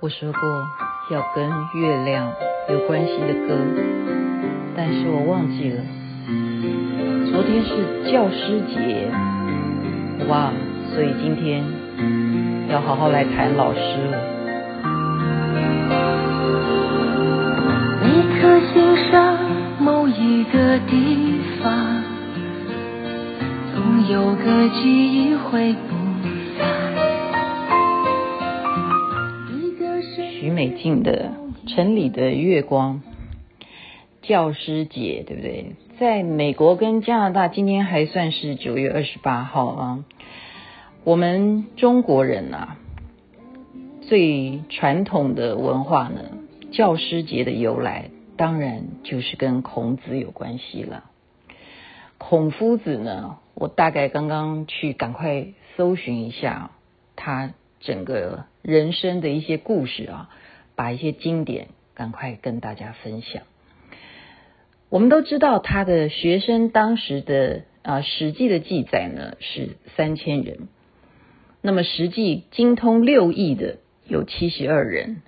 我说过要跟月亮有关系的歌，但是我忘记了。昨天是教师节，哇，所以今天要好好来谈老师了。你可欣赏某一个地方，总有个记忆会美静的城里的月光，教师节对不对？在美国跟加拿大，今天还算是九月二十八号啊。我们中国人啊，最传统的文化呢，教师节的由来，当然就是跟孔子有关系了。孔夫子呢，我大概刚刚去赶快搜寻一下他整个人生的一些故事啊。把一些经典赶快跟大家分享。我们都知道他的学生当时的啊，《史记》的记载呢是三千人，那么实际精通六艺的有七十二人。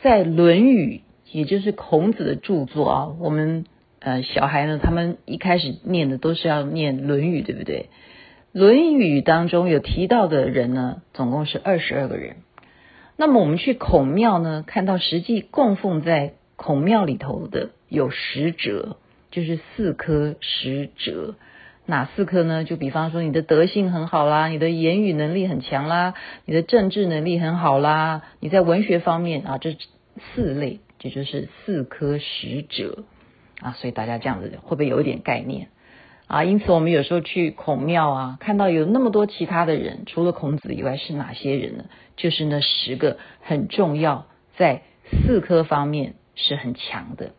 在《论语》，也就是孔子的著作啊，我们呃小孩呢，他们一开始念的都是要念《论语》，对不对？《论语》当中有提到的人呢，总共是二十二个人。那么我们去孔庙呢，看到实际供奉在孔庙里头的有十哲，就是四科十哲。哪四科呢？就比方说你的德性很好啦，你的言语能力很强啦，你的政治能力很好啦，你在文学方面啊，这四类，这就是四科十哲啊。所以大家这样子会不会有一点概念？啊，因此我们有时候去孔庙啊，看到有那么多其他的人，除了孔子以外是哪些人呢？就是那十个很重要，在四科方面是很强的。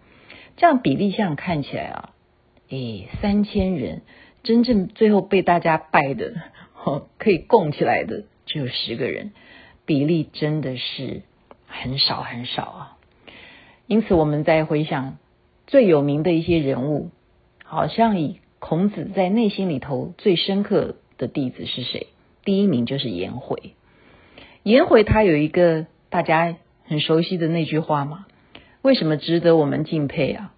这样比例上看起来啊，诶，三千人，真正最后被大家拜的，哦，可以供起来的只有十个人，比例真的是很少很少啊。因此我们再回想最有名的一些人物，好像以。孔子在内心里头最深刻的弟子是谁？第一名就是颜回。颜回他有一个大家很熟悉的那句话嘛？为什么值得我们敬佩啊？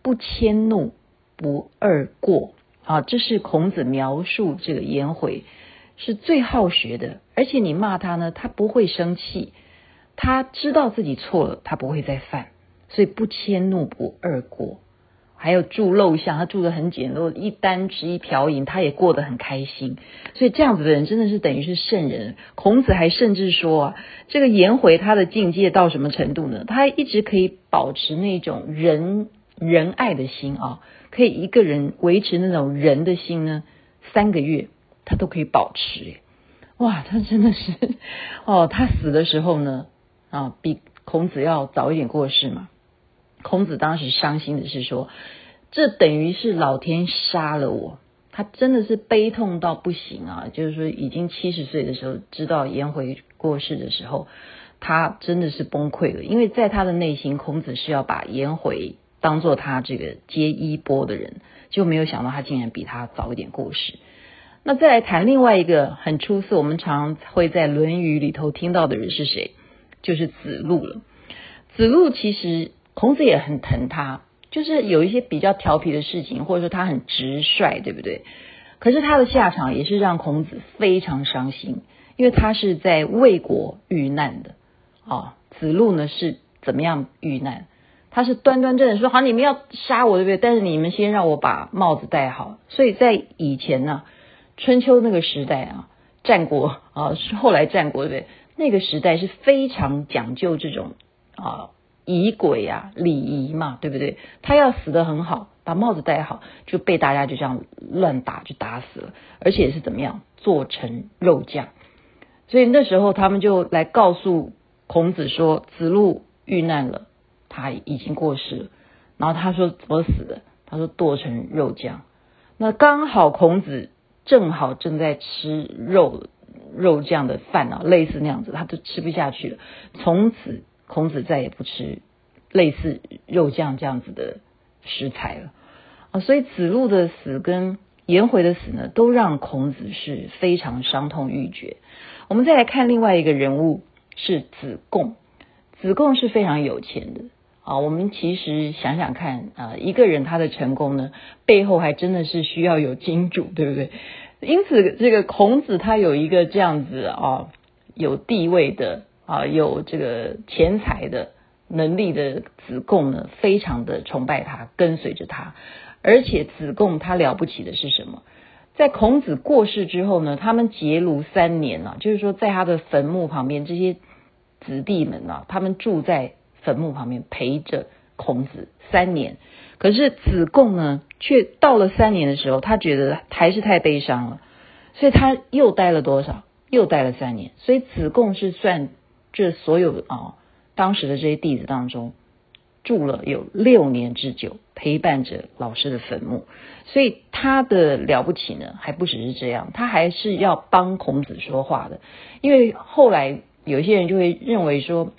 不迁怒，不贰过啊！这是孔子描述这个颜回是最好学的，而且你骂他呢，他不会生气，他知道自己错了，他不会再犯，所以不迁怒，不贰过。还有住陋巷，他住得很简陋，一簞食一瓢饮，他也过得很开心。所以这样子的人真的是等于是圣人。孔子还甚至说啊，这个颜回他的境界到什么程度呢？他一直可以保持那种仁仁爱的心啊，可以一个人维持那种仁的心呢，三个月他都可以保持。哇，他真的是哦，他死的时候呢啊，比孔子要早一点过世嘛。孔子当时伤心的是说，这等于是老天杀了我，他真的是悲痛到不行啊！就是说，已经七十岁的时候，知道颜回过世的时候，他真的是崩溃了。因为在他的内心，孔子是要把颜回当做他这个接衣钵的人，就没有想到他竟然比他早一点过世。那再来谈另外一个很出色，我们常会在《论语》里头听到的人是谁？就是子路了。子路其实。孔子也很疼他，就是有一些比较调皮的事情，或者说他很直率，对不对？可是他的下场也是让孔子非常伤心，因为他是在魏国遇难的。哦，子路呢是怎么样遇难？他是端端正正说好，你们要杀我，对不对？但是你们先让我把帽子戴好。所以在以前呢，春秋那个时代啊，战国啊，是后来战国，对不对？那个时代是非常讲究这种啊。仪轨啊，礼仪嘛，对不对？他要死得很好，把帽子戴好，就被大家就这样乱打，就打死了，而且是怎么样，做成肉酱。所以那时候他们就来告诉孔子说，子路遇难了，他已经过世了。然后他说怎么死的？他说剁成肉酱。那刚好孔子正好正在吃肉肉酱的饭啊，类似那样子，他就吃不下去了，从此。孔子再也不吃类似肉酱这样子的食材了啊，所以子路的死跟颜回的死呢，都让孔子是非常伤痛欲绝。我们再来看另外一个人物是子贡子贡是非常有钱的啊。我们其实想想看啊，一个人他的成功呢，背后还真的是需要有金主，对不对？因此，这个孔子他有一个这样子啊，有地位的啊，有这个钱财的能力的子贡呢，非常的崇拜他，跟随着他。而且子贡他了不起的是什么？在孔子过世之后呢，他们结庐三年啊，就是说在他的坟墓旁边，这些子弟们啊，他们住在坟墓旁边陪着孔子三年。可是子贡呢，却到了三年的时候，他觉得还是太悲伤了，所以他又待了多少？又待了三年。所以子贡是算这所有啊当时的这些弟子当中。住了有六年之久，陪伴着老师的坟墓，所以他的了不起呢，还不只是这样，他还是要帮孔子说话的。因为后来有些人就会认为说，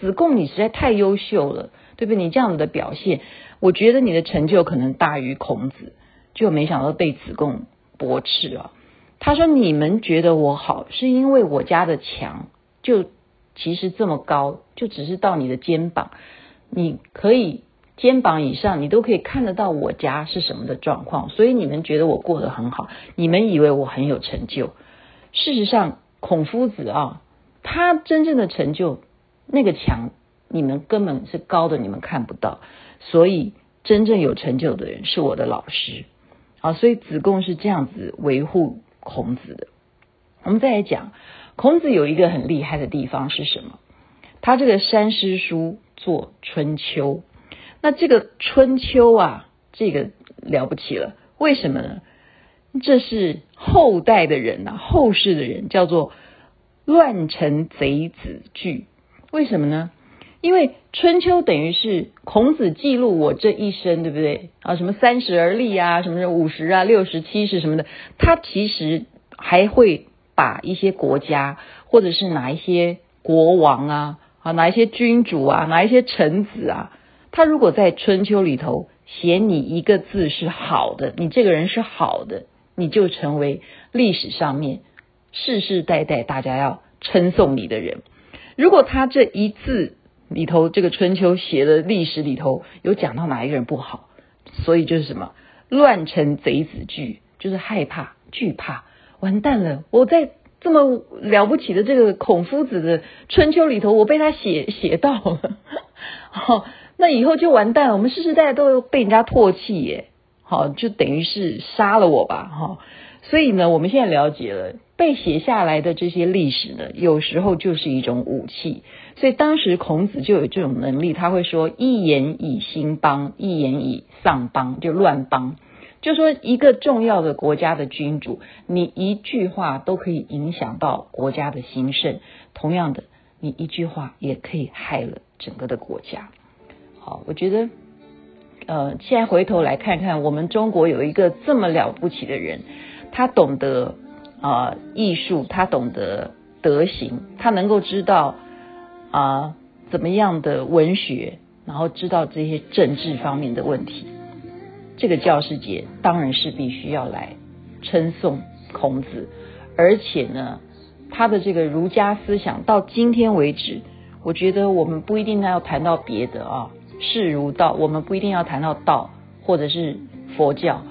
子贡你实在太优秀了，对不对？你这样子的表现，我觉得你的成就可能大于孔子，就没想到被子贡驳斥啊。他说：“你们觉得我好，是因为我家的墙就其实这么高，就只是到你的肩膀。”你可以肩膀以上，你都可以看得到我家是什么的状况，所以你们觉得我过得很好，你们以为我很有成就。事实上，孔夫子啊，他真正的成就，那个墙你们根本是高的，你们看不到。所以，真正有成就的人是我的老师啊。所以，子贡是这样子维护孔子的。我们再来讲，孔子有一个很厉害的地方是什么？他这个三诗书。做春秋，那这个春秋啊，这个了不起了。为什么呢？这是后代的人呐、啊，后世的人叫做乱臣贼子句。为什么呢？因为春秋等于是孔子记录我这一生，对不对啊？什么三十而立啊，什么五十啊，六十七十什么的，他其实还会把一些国家或者是哪一些国王啊。啊，哪一些君主啊，哪一些臣子啊？他如果在春秋里头写你一个字是好的，你这个人是好的，你就成为历史上面世世代代大家要称颂你的人。如果他这一字里头，这个春秋写的历史里头有讲到哪一个人不好，所以就是什么乱臣贼子惧，就是害怕惧怕，完蛋了，我在。这么了不起的这个孔夫子的春秋里头，我被他写写到了，好，那以后就完蛋了。我们世世代代都被人家唾弃耶，好，就等于是杀了我吧，哈。所以呢，我们现在了解了，被写下来的这些历史呢，有时候就是一种武器。所以当时孔子就有这种能力，他会说：“一言以兴邦，一言以丧邦，就乱邦。”就说一个重要的国家的君主，你一句话都可以影响到国家的兴盛。同样的，你一句话也可以害了整个的国家。好，我觉得，呃，现在回头来看看，我们中国有一个这么了不起的人，他懂得啊、艺术，他懂得德行，他能够知道啊、怎么样的文学，然后知道这些政治方面的问题。这个教师节当然是必须要来称颂孔子，而且呢，他的这个儒家思想到今天为止，我觉得我们不一定要谈到别的啊，是儒道，我们不一定要谈到道或者是佛教，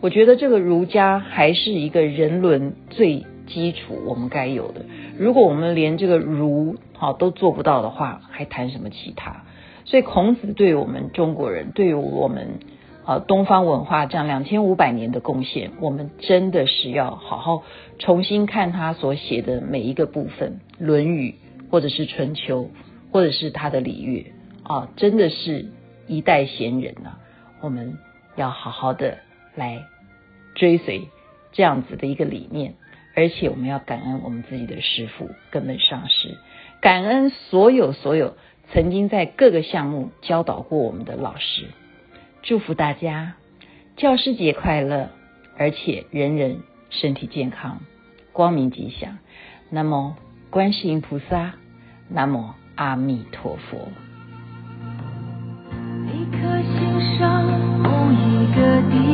我觉得这个儒家还是一个人伦最基础我们该有的。如果我们连这个儒好都做不到的话，还谈什么其他？所以孔子对我们中国人，对于我们。啊，东方文化这样两千五百年的贡献，我们真的是要好好重新看他所写的每一个部分，《论语》或者是《春秋》，或者是他的礼乐啊，真的是一代贤人呐、啊。我们要好好的来追随这样子的一个理念，而且我们要感恩我们自己的师父、根本上师，感恩所有所有曾经在各个项目教导过我们的老师。祝福大家教师节快乐，而且人人身体健康，光明吉祥。那么观世音菩萨，那么阿弥陀佛。一颗心上某一个地